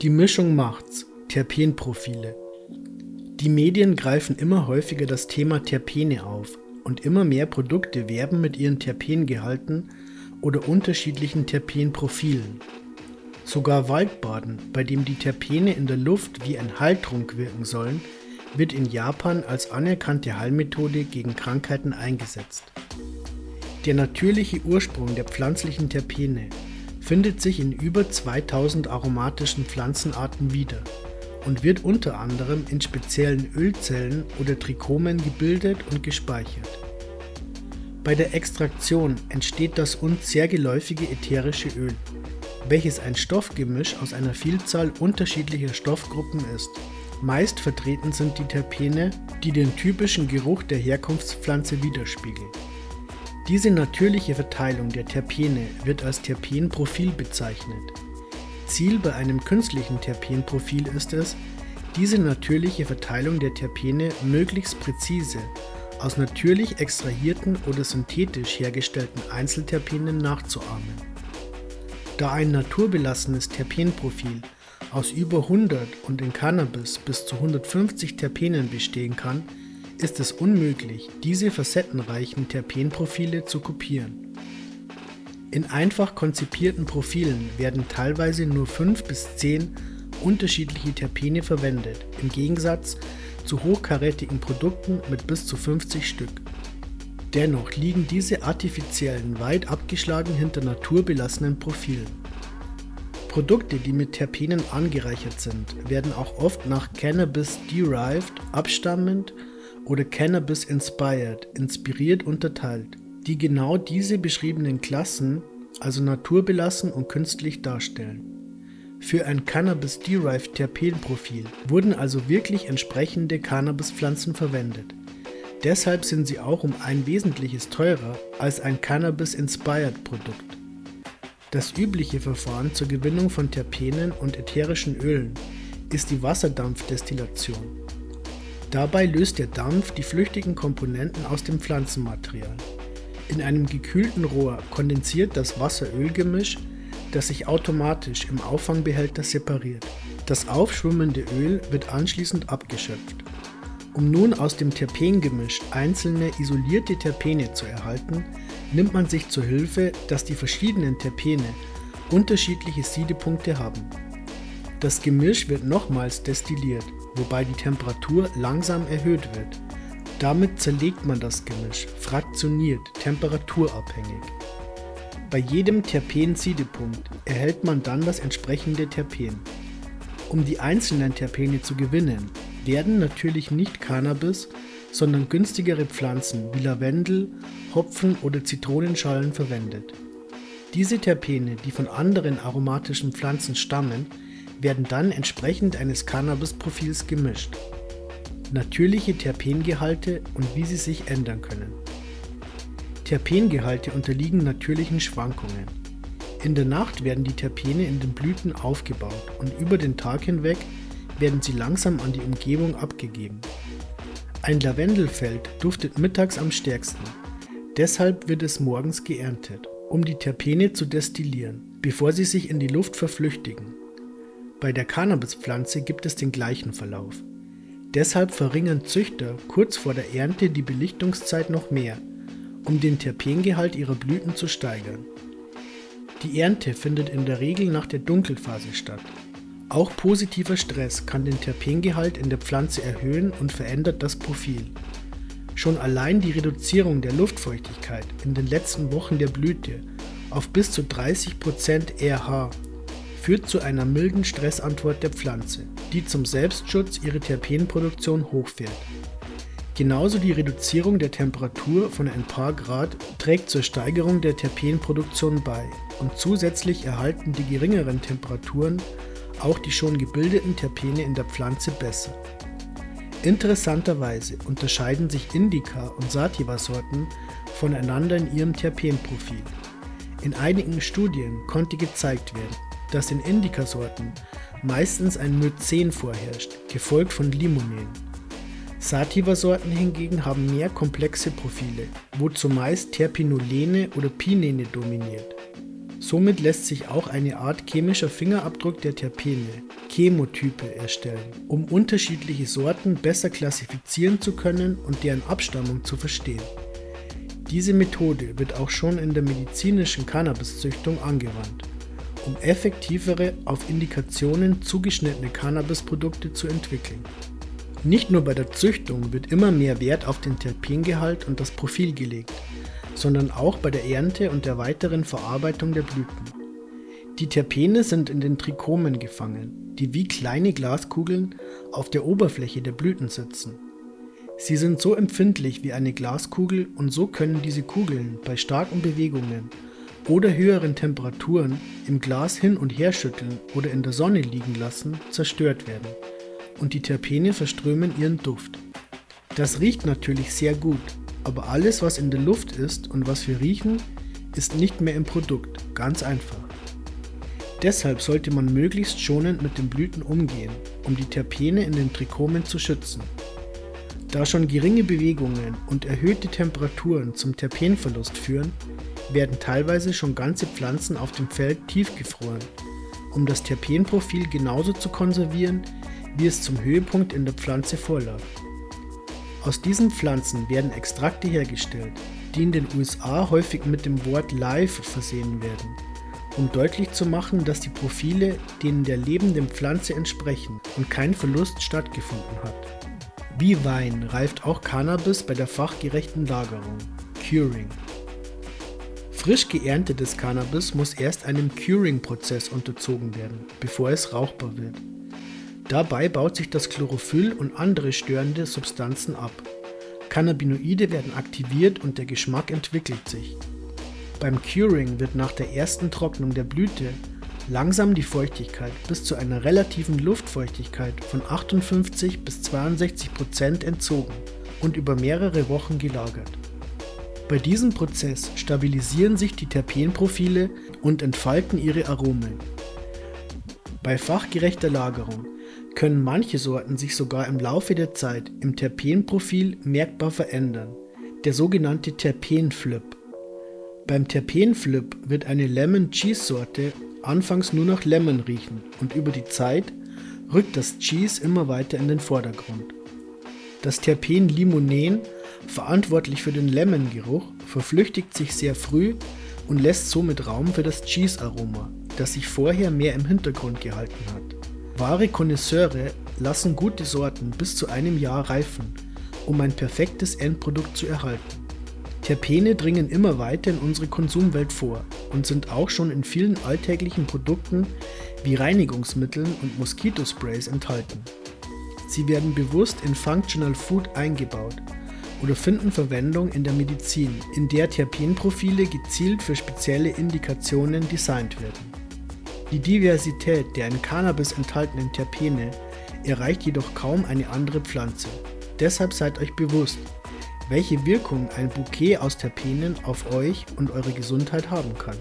Die Mischung macht's. Terpenprofile. Die Medien greifen immer häufiger das Thema Terpene auf und immer mehr Produkte werben mit ihren Terpengehalten oder unterschiedlichen Terpenprofilen. Sogar Waldbaden, bei dem die Terpene in der Luft wie ein Heiltrunk wirken sollen, wird in Japan als anerkannte Heilmethode gegen Krankheiten eingesetzt. Der natürliche Ursprung der pflanzlichen Terpene findet sich in über 2000 aromatischen Pflanzenarten wieder und wird unter anderem in speziellen Ölzellen oder Trichomen gebildet und gespeichert. Bei der Extraktion entsteht das uns sehr geläufige ätherische Öl, welches ein Stoffgemisch aus einer Vielzahl unterschiedlicher Stoffgruppen ist. Meist vertreten sind die Terpene, die den typischen Geruch der Herkunftspflanze widerspiegeln. Diese natürliche Verteilung der Terpene wird als Terpenprofil bezeichnet. Ziel bei einem künstlichen Terpenprofil ist es, diese natürliche Verteilung der Terpene möglichst präzise aus natürlich extrahierten oder synthetisch hergestellten Einzelterpenen nachzuahmen. Da ein naturbelassenes Terpenprofil aus über 100 und in Cannabis bis zu 150 Terpenen bestehen kann, ist es unmöglich, diese facettenreichen Terpenprofile zu kopieren. In einfach konzipierten Profilen werden teilweise nur 5 bis 10 unterschiedliche Terpene verwendet, im Gegensatz zu hochkarätigen Produkten mit bis zu 50 Stück. Dennoch liegen diese artifiziellen weit abgeschlagen hinter naturbelassenen Profilen. Produkte, die mit Terpenen angereichert sind, werden auch oft nach Cannabis derived, abstammend oder Cannabis Inspired, inspiriert unterteilt, die genau diese beschriebenen Klassen, also naturbelassen und künstlich darstellen. Für ein Cannabis-Derived Terpenprofil wurden also wirklich entsprechende Cannabispflanzen verwendet. Deshalb sind sie auch um ein Wesentliches teurer als ein Cannabis-Inspired Produkt. Das übliche Verfahren zur Gewinnung von Terpenen und ätherischen Ölen ist die Wasserdampfdestillation. Dabei löst der Dampf die flüchtigen Komponenten aus dem Pflanzenmaterial. In einem gekühlten Rohr kondensiert das Wasser-Öl-Gemisch, das sich automatisch im Auffangbehälter separiert. Das aufschwimmende Öl wird anschließend abgeschöpft. Um nun aus dem Terpengemisch einzelne isolierte Terpene zu erhalten, nimmt man sich zur Hilfe, dass die verschiedenen Terpene unterschiedliche Siedepunkte haben. Das Gemisch wird nochmals destilliert wobei die Temperatur langsam erhöht wird. Damit zerlegt man das Gemisch, fraktioniert, temperaturabhängig. Bei jedem Terpen-Siedepunkt erhält man dann das entsprechende Terpen. Um die einzelnen Terpene zu gewinnen, werden natürlich nicht Cannabis, sondern günstigere Pflanzen wie Lavendel, Hopfen oder Zitronenschalen verwendet. Diese Terpene, die von anderen aromatischen Pflanzen stammen, werden dann entsprechend eines Cannabis-Profils gemischt. Natürliche Terpengehalte und wie sie sich ändern können. Terpengehalte unterliegen natürlichen Schwankungen. In der Nacht werden die Terpene in den Blüten aufgebaut und über den Tag hinweg werden sie langsam an die Umgebung abgegeben. Ein Lavendelfeld duftet mittags am stärksten. Deshalb wird es morgens geerntet, um die Terpene zu destillieren, bevor sie sich in die Luft verflüchtigen. Bei der Cannabispflanze gibt es den gleichen Verlauf. Deshalb verringern Züchter kurz vor der Ernte die Belichtungszeit noch mehr, um den Terpengehalt ihrer Blüten zu steigern. Die Ernte findet in der Regel nach der Dunkelphase statt. Auch positiver Stress kann den Terpengehalt in der Pflanze erhöhen und verändert das Profil. Schon allein die Reduzierung der Luftfeuchtigkeit in den letzten Wochen der Blüte auf bis zu 30% RH führt zu einer milden Stressantwort der Pflanze, die zum Selbstschutz ihre Terpenproduktion hochfährt. Genauso die Reduzierung der Temperatur von ein paar Grad trägt zur Steigerung der Terpenproduktion bei und zusätzlich erhalten die geringeren Temperaturen auch die schon gebildeten Terpene in der Pflanze besser. Interessanterweise unterscheiden sich Indica- und Sativa-Sorten voneinander in ihrem Terpenprofil. In einigen Studien konnte gezeigt werden, dass in Indica-Sorten meistens ein Myzen vorherrscht, gefolgt von Limonen. Sativa-Sorten hingegen haben mehr komplexe Profile, wo zumeist Terpinolene oder Pinene dominiert. Somit lässt sich auch eine Art chemischer Fingerabdruck der Terpene, Chemotype, erstellen, um unterschiedliche Sorten besser klassifizieren zu können und deren Abstammung zu verstehen. Diese Methode wird auch schon in der medizinischen Cannabiszüchtung angewandt, um effektivere, auf Indikationen zugeschnittene Cannabisprodukte zu entwickeln. Nicht nur bei der Züchtung wird immer mehr Wert auf den Terpengehalt und das Profil gelegt, sondern auch bei der Ernte und der weiteren Verarbeitung der Blüten. Die Terpene sind in den Trichomen gefangen, die wie kleine Glaskugeln auf der Oberfläche der Blüten sitzen. Sie sind so empfindlich wie eine Glaskugel und so können diese Kugeln bei starken Bewegungen oder höheren Temperaturen im Glas hin und her schütteln oder in der Sonne liegen lassen, zerstört werden und die Terpene verströmen ihren Duft. Das riecht natürlich sehr gut, aber alles, was in der Luft ist und was wir riechen, ist nicht mehr im Produkt, ganz einfach. Deshalb sollte man möglichst schonend mit den Blüten umgehen, um die Terpene in den Trichomen zu schützen. Da schon geringe Bewegungen und erhöhte Temperaturen zum Terpenverlust führen, werden teilweise schon ganze Pflanzen auf dem Feld tiefgefroren, um das Terpenprofil genauso zu konservieren, wie es zum Höhepunkt in der Pflanze vorlag. Aus diesen Pflanzen werden Extrakte hergestellt, die in den USA häufig mit dem Wort Live versehen werden, um deutlich zu machen, dass die Profile denen der lebenden Pflanze entsprechen und kein Verlust stattgefunden hat. Wie Wein reift auch Cannabis bei der fachgerechten Lagerung, Curing. Frisch geerntetes Cannabis muss erst einem Curing-Prozess unterzogen werden, bevor es rauchbar wird. Dabei baut sich das Chlorophyll und andere störende Substanzen ab. Cannabinoide werden aktiviert und der Geschmack entwickelt sich. Beim Curing wird nach der ersten Trocknung der Blüte langsam die Feuchtigkeit bis zu einer relativen Luftfeuchtigkeit von 58 bis 62 Prozent entzogen und über mehrere Wochen gelagert. Bei diesem Prozess stabilisieren sich die Terpenprofile und entfalten ihre Aromen. Bei fachgerechter Lagerung können manche Sorten sich sogar im Laufe der Zeit im Terpenprofil merkbar verändern, der sogenannte Terpenflip. Beim Terpenflip wird eine Lemon Cheese Sorte anfangs nur nach Lemon riechen und über die Zeit rückt das Cheese immer weiter in den Vordergrund. Das Terpen Limonen, verantwortlich für den Lemon-Geruch, verflüchtigt sich sehr früh und lässt somit Raum für das Cheese-Aroma, das sich vorher mehr im Hintergrund gehalten hat. Wahre Konnoisseure lassen gute Sorten bis zu einem Jahr reifen, um ein perfektes Endprodukt zu erhalten. Terpene dringen immer weiter in unsere Konsumwelt vor und sind auch schon in vielen alltäglichen Produkten wie Reinigungsmitteln und Moskitosprays enthalten. Sie werden bewusst in Functional Food eingebaut oder finden Verwendung in der Medizin, in der Terpenprofile gezielt für spezielle Indikationen designt werden. Die Diversität der in Cannabis enthaltenen Terpene erreicht jedoch kaum eine andere Pflanze. Deshalb seid euch bewusst, welche Wirkung ein Bouquet aus Terpenen auf euch und eure Gesundheit haben kann.